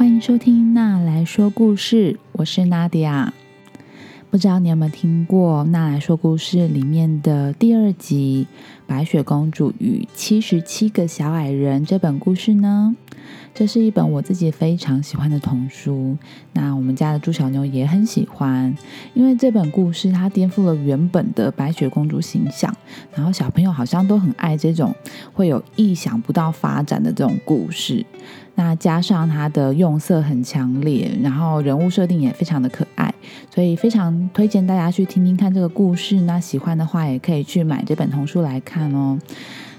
欢迎收听《娜来说故事》，我是娜迪亚。不知道你有没有听过《娜来说故事》里面的第二集《白雪公主与七十七个小矮人》这本故事呢？这是一本我自己非常喜欢的童书，那我们家的猪小妞也很喜欢，因为这本故事它颠覆了原本的白雪公主形象，然后小朋友好像都很爱这种会有意想不到发展的这种故事。那加上它的用色很强烈，然后人物设定也非常的可爱，所以非常推荐大家去听听看这个故事。那喜欢的话，也可以去买这本童书来看哦。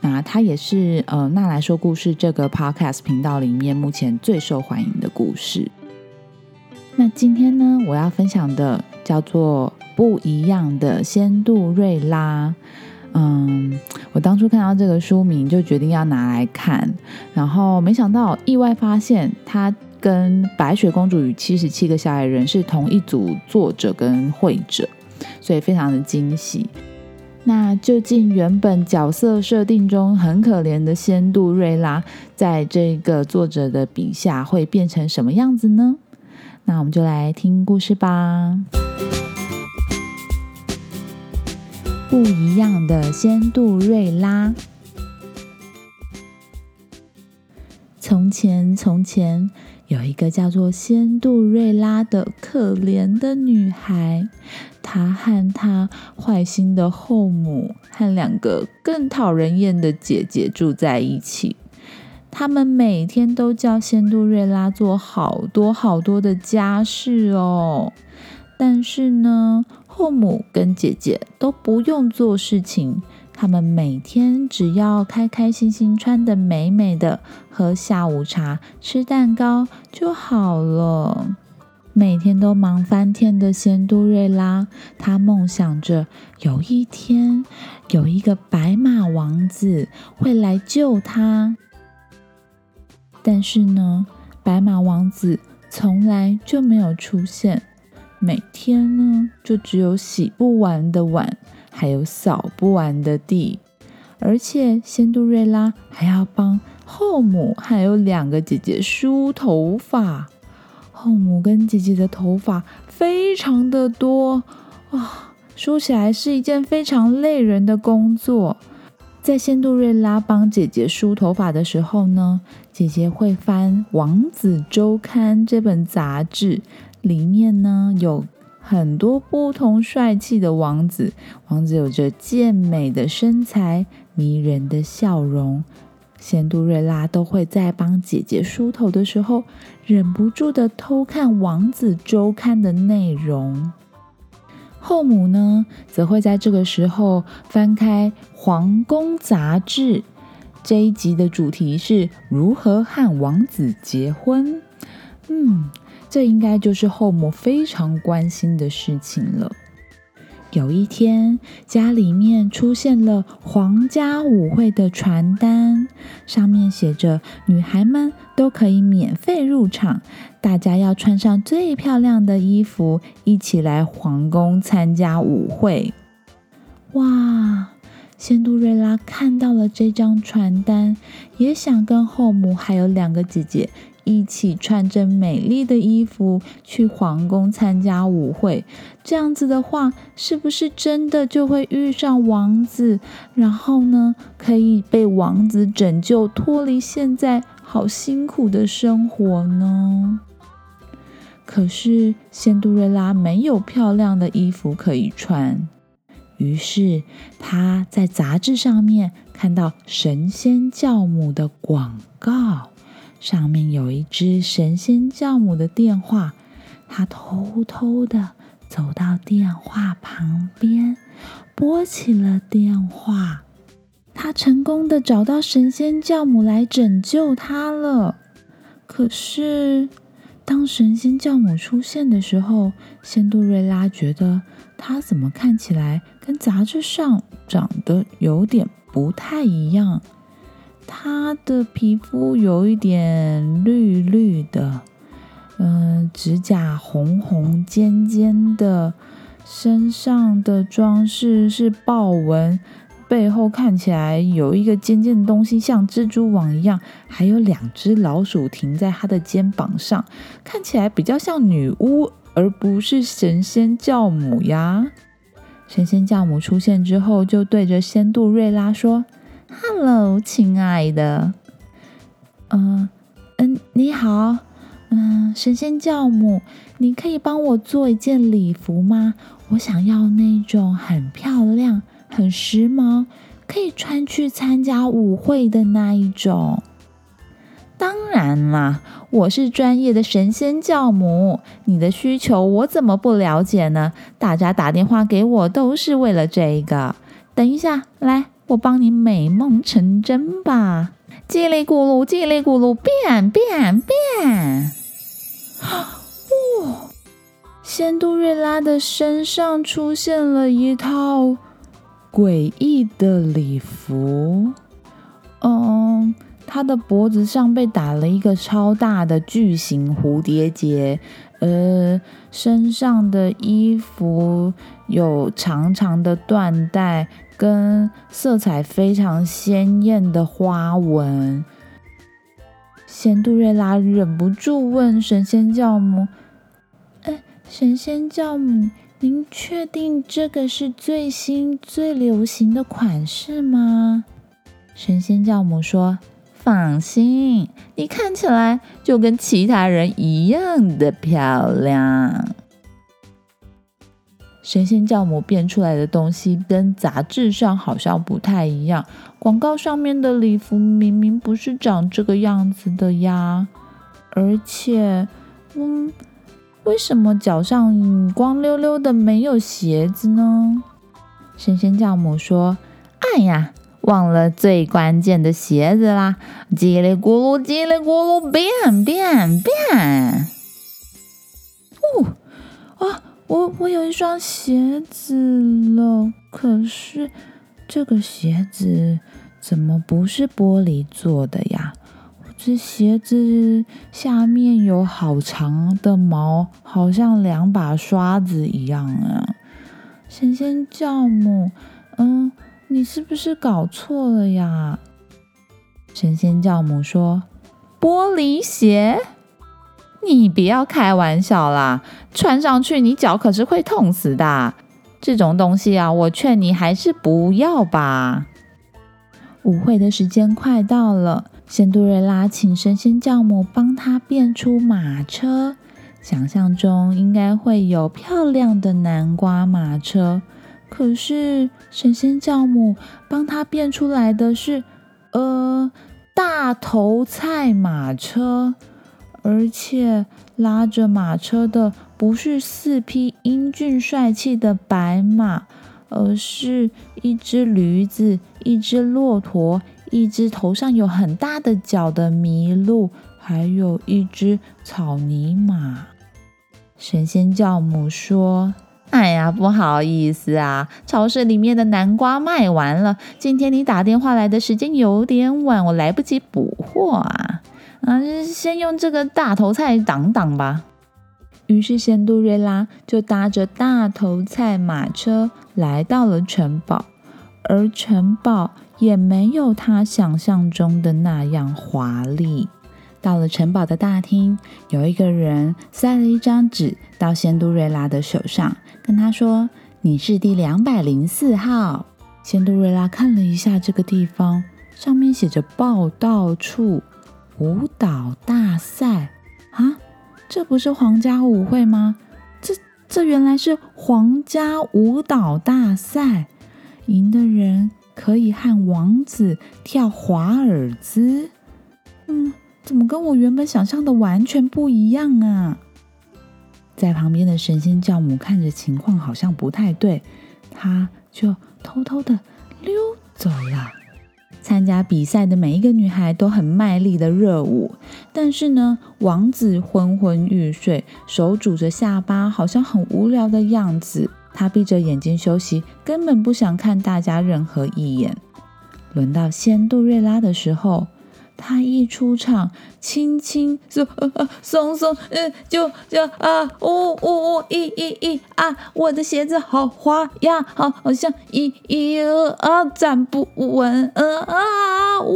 那它也是呃，那来说故事这个 podcast 频道里面目前最受欢迎的故事。那今天呢，我要分享的叫做《不一样的仙杜瑞拉》。嗯，我当初看到这个书名就决定要拿来看，然后没想到意外发现它跟《白雪公主与七十七个小矮人》是同一组作者跟绘者，所以非常的惊喜。那究竟原本角色设定中很可怜的仙杜瑞拉，在这个作者的笔下会变成什么样子呢？那我们就来听故事吧。不一样的仙杜瑞拉。从前，从前有一个叫做仙杜瑞拉的可怜的女孩。她和她坏心的后母和两个更讨人厌的姐姐住在一起。他们每天都叫仙杜瑞拉做好多好多的家事哦。但是呢，后母跟姐姐都不用做事情，他们每天只要开开心心、穿的美美的，喝下午茶、吃蛋糕就好了。每天都忙翻天的仙杜瑞拉，她梦想着有一天有一个白马王子会来救她。但是呢，白马王子从来就没有出现，每天呢就只有洗不完的碗，还有扫不完的地，而且仙杜瑞拉还要帮后母还有两个姐姐梳头发。后母跟姐姐的头发非常的多啊，梳起来是一件非常累人的工作。在仙杜瑞拉帮姐姐梳头发的时候呢，姐姐会翻《王子周刊》这本杂志，里面呢有很多不同帅气的王子，王子有着健美的身材、迷人的笑容。仙杜瑞拉都会在帮姐姐梳头的时候，忍不住的偷看《王子周刊》的内容。后母呢，则会在这个时候翻开《皇宫杂志》。这一集的主题是如何和王子结婚。嗯，这应该就是后母非常关心的事情了。有一天，家里面出现了皇家舞会的传单，上面写着：“女孩们都可以免费入场，大家要穿上最漂亮的衣服，一起来皇宫参加舞会。”哇！仙杜瑞拉看到了这张传单，也想跟后母还有两个姐姐。一起穿着美丽的衣服去皇宫参加舞会，这样子的话，是不是真的就会遇上王子？然后呢，可以被王子拯救，脱离现在好辛苦的生活呢？可是仙杜瑞拉没有漂亮的衣服可以穿，于是她在杂志上面看到神仙教母的广告。上面有一只神仙教母的电话，他偷偷的走到电话旁边，拨起了电话。他成功的找到神仙教母来拯救他了。可是，当神仙教母出现的时候，仙杜瑞拉觉得他怎么看起来跟杂志上长得有点不太一样。她的皮肤有一点绿绿的，嗯，指甲红红尖尖的，身上的装饰是豹纹，背后看起来有一个尖尖的东西，像蜘蛛网一样，还有两只老鼠停在他的肩膀上，看起来比较像女巫，而不是神仙教母呀。神仙教母出现之后，就对着仙杜瑞拉说：“Hello，亲爱的，嗯嗯，你好，嗯，神仙教母，你可以帮我做一件礼服吗？我想要那种很漂亮、很时髦，可以穿去参加舞会的那一种。”当然啦，我是专业的神仙教母，你的需求我怎么不了解呢？大家打电话给我都是为了这个。等一下，来，我帮你美梦成真吧！叽里咕噜，叽里咕噜，变变变！哇，仙杜瑞拉的身上出现了一套诡异的礼服。哦。他的脖子上被打了一个超大的巨型蝴蝶结，呃，身上的衣服有长长的缎带跟色彩非常鲜艳的花纹。仙杜瑞拉忍不住问神仙教母：“哎，神仙教母，您确定这个是最新最流行的款式吗？”神仙教母说。放心，你看起来就跟其他人一样的漂亮。神仙教母变出来的东西跟杂志上好像不太一样，广告上面的礼服明明不是长这个样子的呀。而且，嗯，为什么脚上光溜溜的没有鞋子呢？神仙教母说：“哎呀。”忘了最关键的鞋子啦！叽里咕噜，叽里咕噜，变变变！哦啊，我我有一双鞋子了，可是这个鞋子怎么不是玻璃做的呀？这鞋子下面有好长的毛，好像两把刷子一样啊！神仙教母，嗯。你是不是搞错了呀？神仙教母说：“玻璃鞋，你不要开玩笑啦！穿上去你脚可是会痛死的。这种东西啊，我劝你还是不要吧。”舞会的时间快到了，仙杜瑞拉请神仙教母帮他变出马车，想象中应该会有漂亮的南瓜马车。可是神仙教母帮他变出来的是，呃，大头菜马车，而且拉着马车的不是四匹英俊帅气的白马，而是一只驴子、一只骆驼、一只头上有很大的角的麋鹿，还有一只草泥马。神仙教母说。哎呀，不好意思啊，超市里面的南瓜卖完了。今天你打电话来的时间有点晚，我来不及补货啊。嗯，先用这个大头菜挡挡吧。于是仙杜瑞拉就搭着大头菜马车来到了城堡，而城堡也没有他想象中的那样华丽。到了城堡的大厅，有一个人塞了一张纸到仙杜瑞拉的手上。跟他说：“你是第两百零四号。”仙杜瑞拉看了一下这个地方，上面写着“报道处舞蹈大赛”。啊，这不是皇家舞会吗？这这原来是皇家舞蹈大赛，赢的人可以和王子跳华尔兹。嗯，怎么跟我原本想象的完全不一样啊？在旁边的神仙教母看着情况好像不太对，他就偷偷的溜走了。参加比赛的每一个女孩都很卖力的热舞，但是呢，王子昏昏欲睡，手拄着下巴，好像很无聊的样子。他闭着眼睛休息，根本不想看大家任何一眼。轮到仙杜瑞拉的时候，他一出场，轻轻松松松，嗯，就就啊，呜呜呜，一一一啊，我的鞋子好滑呀，好好像一一啊站不稳，啊啊，呜，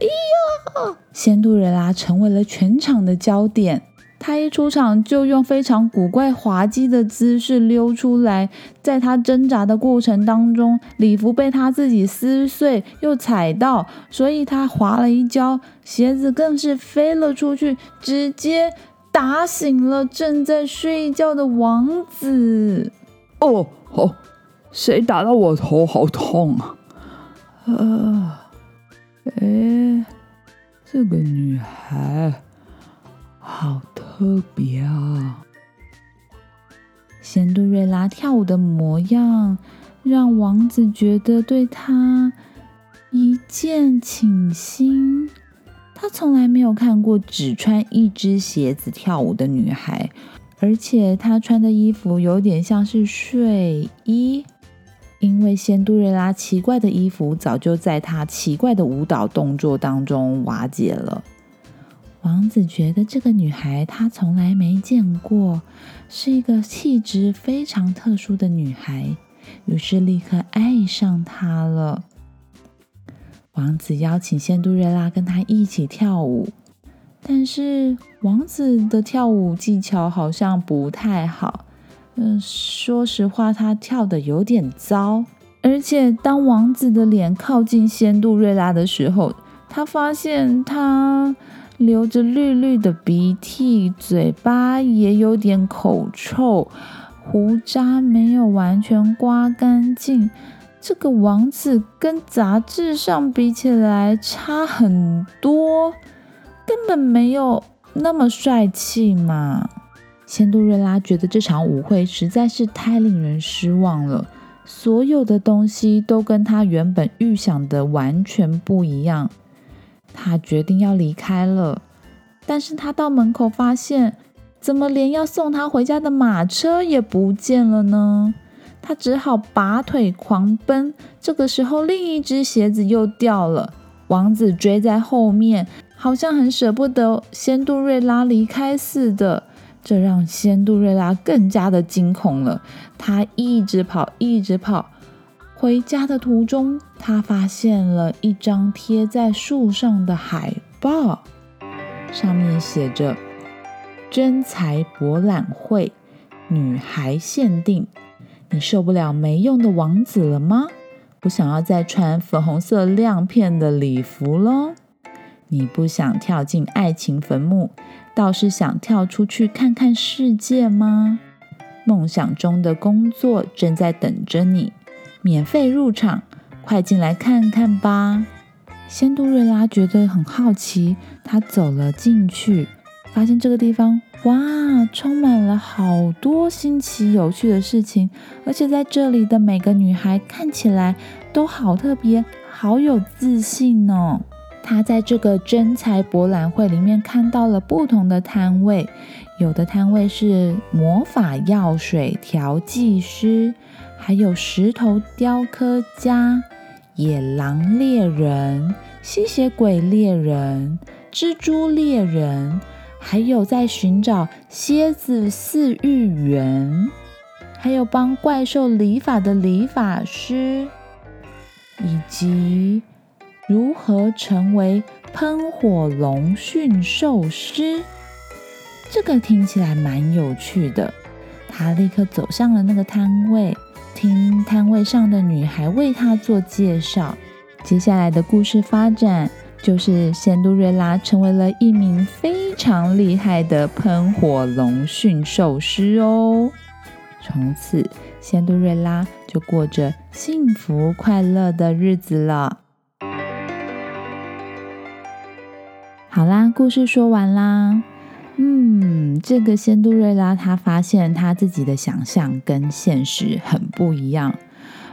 哎呀，仙杜瑞拉成为了全场的焦点。他一出场就用非常古怪滑稽的姿势溜出来，在他挣扎的过程当中，礼服被他自己撕碎又踩到，所以他滑了一跤，鞋子更是飞了出去，直接打醒了正在睡觉的王子。哦哦，谁打到我头？好痛啊！啊，哎，这个女孩。好特别啊！仙杜瑞拉跳舞的模样，让王子觉得对她一见倾心。他从来没有看过只穿一只鞋子跳舞的女孩，而且她穿的衣服有点像是睡衣，因为仙杜瑞拉奇怪的衣服早就在她奇怪的舞蹈动作当中瓦解了。王子觉得这个女孩他从来没见过，是一个气质非常特殊的女孩，于是立刻爱上她了。王子邀请仙杜瑞拉跟他一起跳舞，但是王子的跳舞技巧好像不太好。嗯，说实话，他跳的有点糟。而且当王子的脸靠近仙杜瑞拉的时候，他发现他。流着绿绿的鼻涕，嘴巴也有点口臭，胡渣没有完全刮干净。这个王子跟杂志上比起来差很多，根本没有那么帅气嘛。仙杜瑞拉觉得这场舞会实在是太令人失望了，所有的东西都跟他原本预想的完全不一样。他决定要离开了，但是他到门口发现，怎么连要送他回家的马车也不见了呢？他只好拔腿狂奔。这个时候，另一只鞋子又掉了。王子追在后面，好像很舍不得仙杜瑞拉离开似的，这让仙杜瑞拉更加的惊恐了。他一直跑，一直跑。回家的途中，他发现了一张贴在树上的海报，上面写着“真才博览会，女孩限定”。你受不了没用的王子了吗？不想要再穿粉红色亮片的礼服喽？你不想跳进爱情坟墓，倒是想跳出去看看世界吗？梦想中的工作正在等着你。免费入场，快进来看看吧！仙杜瑞拉觉得很好奇，她走了进去，发现这个地方哇，充满了好多新奇有趣的事情，而且在这里的每个女孩看起来都好特别，好有自信哦。她在这个真才博览会里面看到了不同的摊位，有的摊位是魔法药水调剂师。还有石头雕刻家、野狼猎人、吸血鬼猎人、蜘蛛猎人，还有在寻找蝎子饲育员，还有帮怪兽理发的理发师，以及如何成为喷火龙驯兽师。这个听起来蛮有趣的。他立刻走向了那个摊位。听摊位上的女孩为他做介绍，接下来的故事发展就是仙杜瑞拉成为了一名非常厉害的喷火龙驯兽师哦。从此，仙杜瑞拉就过着幸福快乐的日子了。好啦，故事说完啦。嗯，这个仙杜瑞拉他发现他自己的想象跟现实很不一样，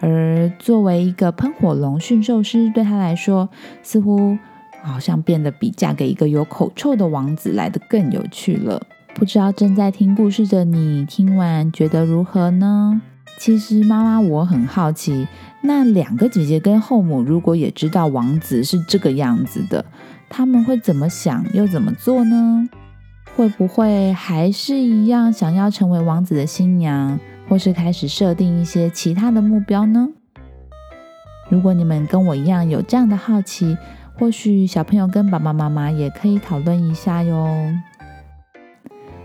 而作为一个喷火龙驯兽师，对他来说似乎好像变得比嫁给一个有口臭的王子来的更有趣了。不知道正在听故事的你听完觉得如何呢？其实妈妈我很好奇，那两个姐姐跟后母如果也知道王子是这个样子的。他们会怎么想又怎么做呢？会不会还是一样想要成为王子的新娘，或是开始设定一些其他的目标呢？如果你们跟我一样有这样的好奇，或许小朋友跟爸爸妈妈也可以讨论一下哟。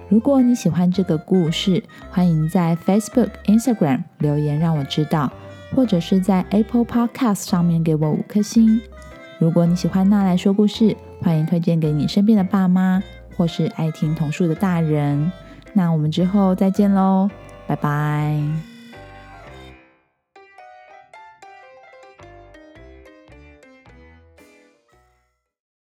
如果你喜欢这个故事，欢迎在 Facebook、Instagram 留言让我知道，或者是在 Apple Podcast 上面给我五颗星。如果你喜欢娜来说故事，欢迎推荐给你身边的爸妈。或是爱听童书的大人，那我们之后再见喽，拜拜。